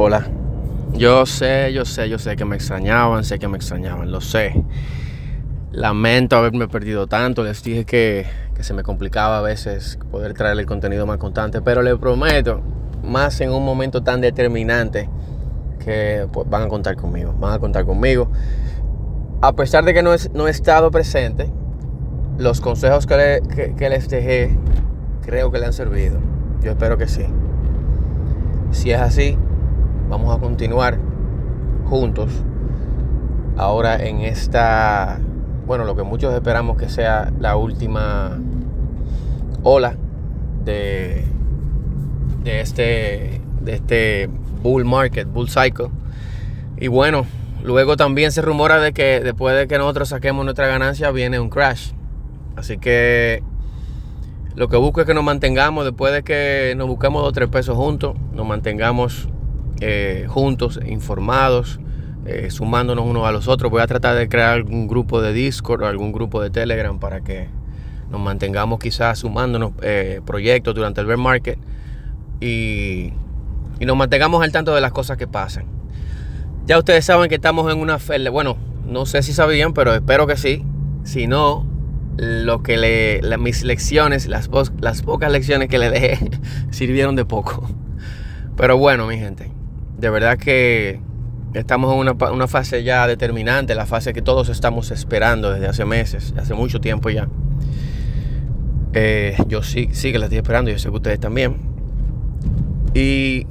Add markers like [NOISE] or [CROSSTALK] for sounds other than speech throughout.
Hola. Yo sé, yo sé, yo sé que me extrañaban, sé que me extrañaban, lo sé. Lamento haberme perdido tanto, les dije que, que se me complicaba a veces poder traer el contenido más constante, pero les prometo, más en un momento tan determinante, que pues, van a contar conmigo, van a contar conmigo. A pesar de que no, es, no he estado presente, los consejos que, que- que les dejé creo que le han servido. Yo espero que sí. Si es así, vamos a continuar juntos ahora en esta, bueno, lo que muchos esperamos que sea la última ola de, de este, de este bull market, bull cycle. Y bueno, luego también se rumora de que después de que nosotros saquemos nuestra ganancia viene un crash. Así que lo que busco es que nos mantengamos después de que nos busquemos dos o tres pesos juntos, nos mantengamos eh, juntos, informados, eh, sumándonos unos a los otros. Voy a tratar de crear algún grupo de Discord o algún grupo de Telegram para que nos mantengamos quizás sumándonos eh, proyectos durante el bear market y, y nos mantengamos al tanto de las cosas que pasan. Ya ustedes saben que estamos en una bueno, no sé si sabían, pero espero que sí. Si no, lo que le, mis lecciones, las, las pocas lecciones que le dejé, [LAUGHS] sirvieron de poco. Pero bueno, mi gente, de verdad que estamos en una, fase ya determinante, la fase que todos estamos esperando desde hace meses, hace mucho tiempo ya. Eh, yo sí, sí que la estoy esperando, yo sé que ustedes también. Y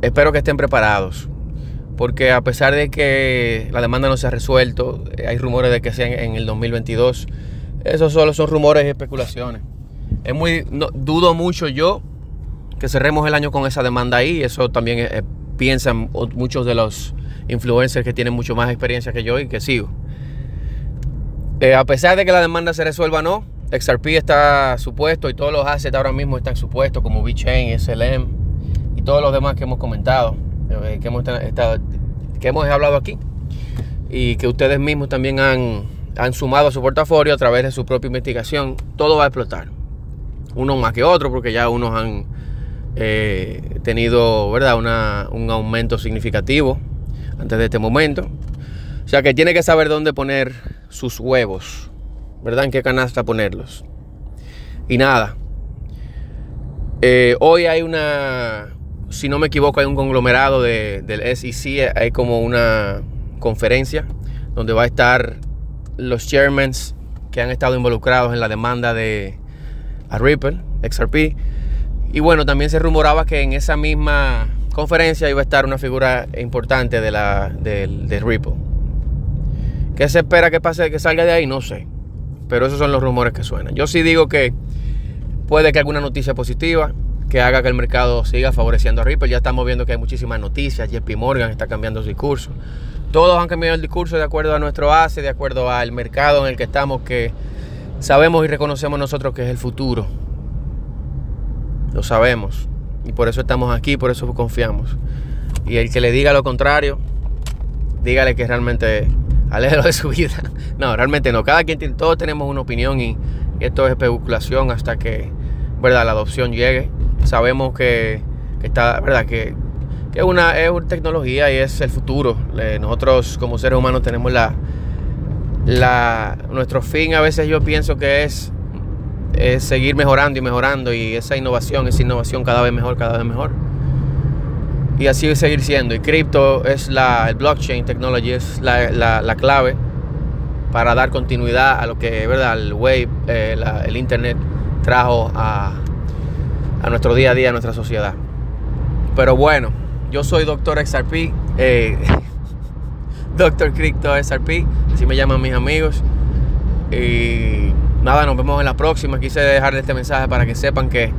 espero que estén preparados. Porque a pesar de que la demanda no se ha resuelto, eh, hay rumores de que sea en, el 2022. Esos solo son rumores y especulaciones. Es muy, dudo mucho yo que cerremos el año con esa demanda ahí. Eso también eh, piensan muchos de los influencers que tienen mucho más experiencia que yo y que sigo. Eh, a pesar de que la demanda se resuelva no, XRP está supuesto y todos los assets ahora mismo están supuestos como VeChain, SLM y todos los demás que hemos comentado, eh, que hemos, estado, que hemos hablado aquí y que ustedes mismos también han, han sumado a su portafolio a través de su propia investigación, todo va a explotar. Unos más que otros porque ya unos han eh, tenido ¿verdad? Una- un aumento significativo antes de este momento. O sea que tiene que saber dónde poner sus huevos, ¿verdad? En qué canasta ponerlos. Y nada. Eh, hoy hay una, si no me equivoco, hay un conglomerado de- del SEC, hay como una conferencia donde va a estar los chairmans que han estado involucrados en la demanda de Ripple, XRP. Y bueno, también se rumoraba que en esa misma conferencia iba a estar una figura importante de, la, de Ripple. ¿Qué se espera que pase, que salga de ahí? No sé. Pero esos son los rumores que suenan. Yo sí digo que puede que alguna noticia positiva que haga que el mercado siga favoreciendo a Ripple. Ya estamos viendo que hay muchísimas noticias. JP Morgan está cambiando su discurso. Todos han cambiado el discurso de acuerdo a nuestro ACE, de acuerdo al mercado en el que estamos, que sabemos y reconocemos nosotros que es el futuro. Lo sabemos. Y por eso estamos aquí, por eso confiamos. Y el que le diga lo contrario, dígale que realmente aléjelo de su vida. [LAUGHS] No, realmente no. Cada quien todos tenemos una opinión y esto es especulación hasta que, verdad, la adopción llegue. Sabemos que, está, verdad, que, que una es una tecnología y es el futuro. Le- Nosotros como seres humanos tenemos la, la, nuestro fin a veces yo pienso que es, es seguir mejorando y mejorando y esa innovación, esa innovación cada vez mejor, cada vez mejor. Y así seguir siendo. Y cripto es la, el blockchain technology es la, la- la clave para dar continuidad a lo que, ¿verdad? El wave, eh, el internet trajo a, a nuestro día a día, a nuestra sociedad. Pero bueno, yo soy Doctor XRP, eh, [LAUGHS] Doctor Crypto XRP, así me llaman mis amigos. Y nada, nos vemos en la próxima. Quise dejarles este mensaje para que sepan que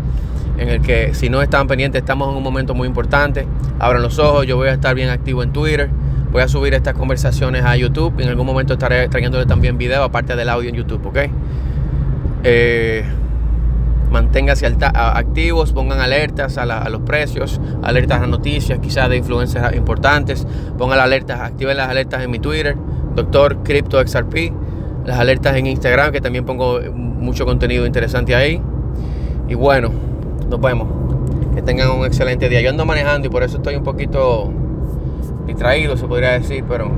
en el que si no están pendientes estamos en un momento muy importante. Abran los ojos, yo voy a estar bien activo en Twitter. Voy a subir estas conversaciones a YouTube. En algún momento estaré trayéndole también video, aparte del audio en YouTube, ¿ok? Eh, a- activos, pongan alertas a, los precios, alertas a noticias, quizás de influencias importantes. Pongan alertas, activen las alertas en mi Twitter, Doctor Crypto XRP. Las alertas en Instagram, que también pongo mucho contenido interesante ahí. Y bueno, nos vemos. Que tengan un excelente día. Yo ando manejando y por eso estoy un poquito distraído, se podría decir, pero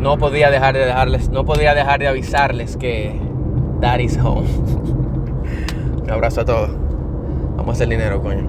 no podía dejar de dejarles, no podía dejar de avisarles que Daddy's home. [LAUGHS] un abrazo a todos. Vamos a hacer dinero, coño.